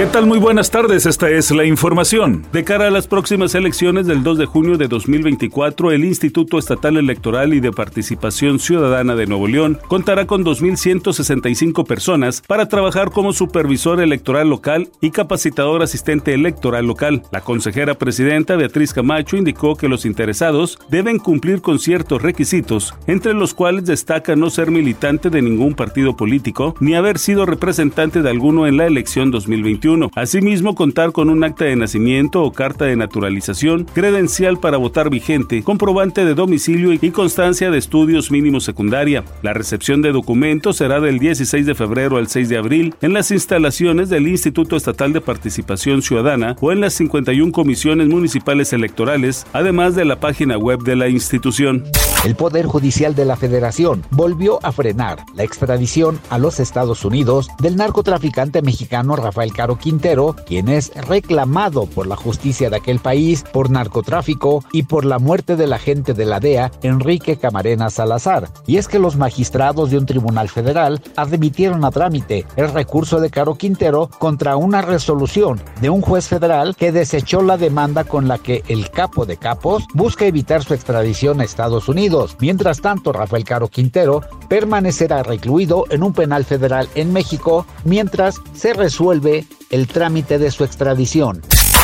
¿Qué tal? Muy buenas tardes, esta es la información. De cara a las próximas elecciones del 2 de junio de 2024, el Instituto Estatal Electoral y de Participación Ciudadana de Nuevo León contará con 2.165 personas para trabajar como supervisor electoral local y capacitador asistente electoral local. La consejera presidenta Beatriz Camacho indicó que los interesados deben cumplir con ciertos requisitos, entre los cuales destaca no ser militante de ningún partido político ni haber sido representante de alguno en la elección 2021 Asimismo, contar con un acta de nacimiento o carta de naturalización, credencial para votar vigente, comprobante de domicilio y constancia de estudios mínimos secundaria. La recepción de documentos será del 16 de febrero al 6 de abril en las instalaciones del Instituto Estatal de Participación Ciudadana o en las 51 comisiones municipales electorales, además de la página web de la institución. El Poder Judicial de la Federación volvió a frenar la extradición a los Estados Unidos del narcotraficante mexicano Rafael Caro Quintero, quien es reclamado por la justicia de aquel país por narcotráfico y por la muerte del agente de la DEA, Enrique Camarena Salazar. Y es que los magistrados de un tribunal federal admitieron a trámite el recurso de Caro Quintero contra una resolución de un juez federal que desechó la demanda con la que el capo de capos busca evitar su extradición a Estados Unidos. Mientras tanto, Rafael Caro Quintero permanecerá recluido en un penal federal en México mientras se resuelve el trámite de su extradición.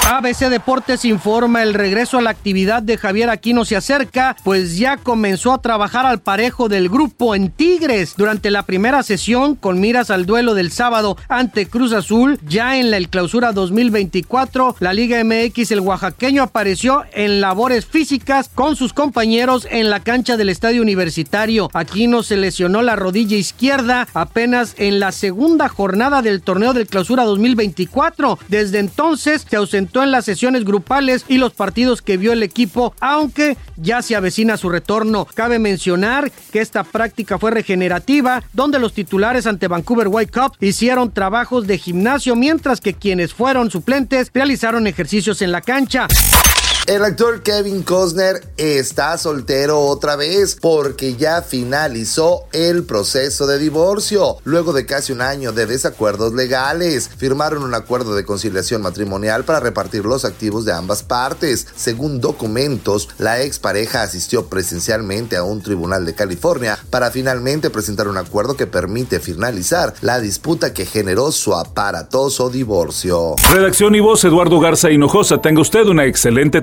ABC Deportes informa el regreso a la actividad de Javier Aquino se acerca, pues ya comenzó a trabajar al parejo del grupo en Tigres durante la primera sesión con miras al duelo del sábado ante Cruz Azul. Ya en la clausura 2024, la Liga MX, el oaxaqueño apareció en labores físicas con sus compañeros en la cancha del estadio universitario. Aquino se lesionó la rodilla izquierda apenas en la segunda jornada del torneo del clausura 2024. Desde entonces se ausentó en las sesiones grupales y los partidos que vio el equipo, aunque ya se avecina su retorno. Cabe mencionar que esta práctica fue regenerativa, donde los titulares ante Vancouver White Cup hicieron trabajos de gimnasio, mientras que quienes fueron suplentes realizaron ejercicios en la cancha. El actor Kevin Costner está soltero otra vez porque ya finalizó el proceso de divorcio. Luego de casi un año de desacuerdos legales, firmaron un acuerdo de conciliación matrimonial para repartir los activos de ambas partes. Según documentos, la expareja asistió presencialmente a un tribunal de California para finalmente presentar un acuerdo que permite finalizar la disputa que generó su aparatoso divorcio. Redacción y voz Eduardo Garza Hinojosa. Tenga usted una excelente